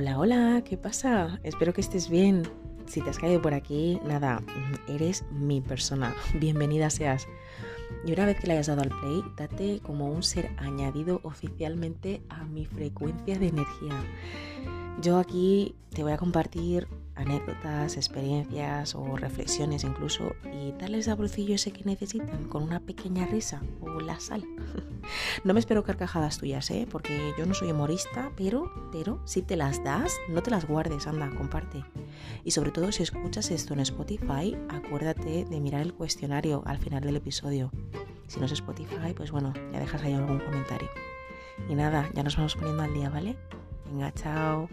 Hola, hola, ¿qué pasa? Espero que estés bien. Si te has caído por aquí, nada, eres mi persona. Bienvenida seas. Y una vez que le hayas dado al play, date como un ser añadido oficialmente a mi frecuencia de energía. Yo aquí te voy a compartir anécdotas, experiencias o reflexiones incluso y darles saborcillo ese que necesitan con una pequeña risa o la sal. no me espero carcajadas tuyas, ¿eh? porque yo no soy humorista, pero, pero si te las das, no te las guardes, anda, comparte. Y sobre todo si escuchas esto en Spotify, acuérdate de mirar el cuestionario al final del episodio. Si no es Spotify, pues bueno, ya dejas ahí algún comentario. Y nada, ya nos vamos poniendo al día, ¿vale? Venga, chao.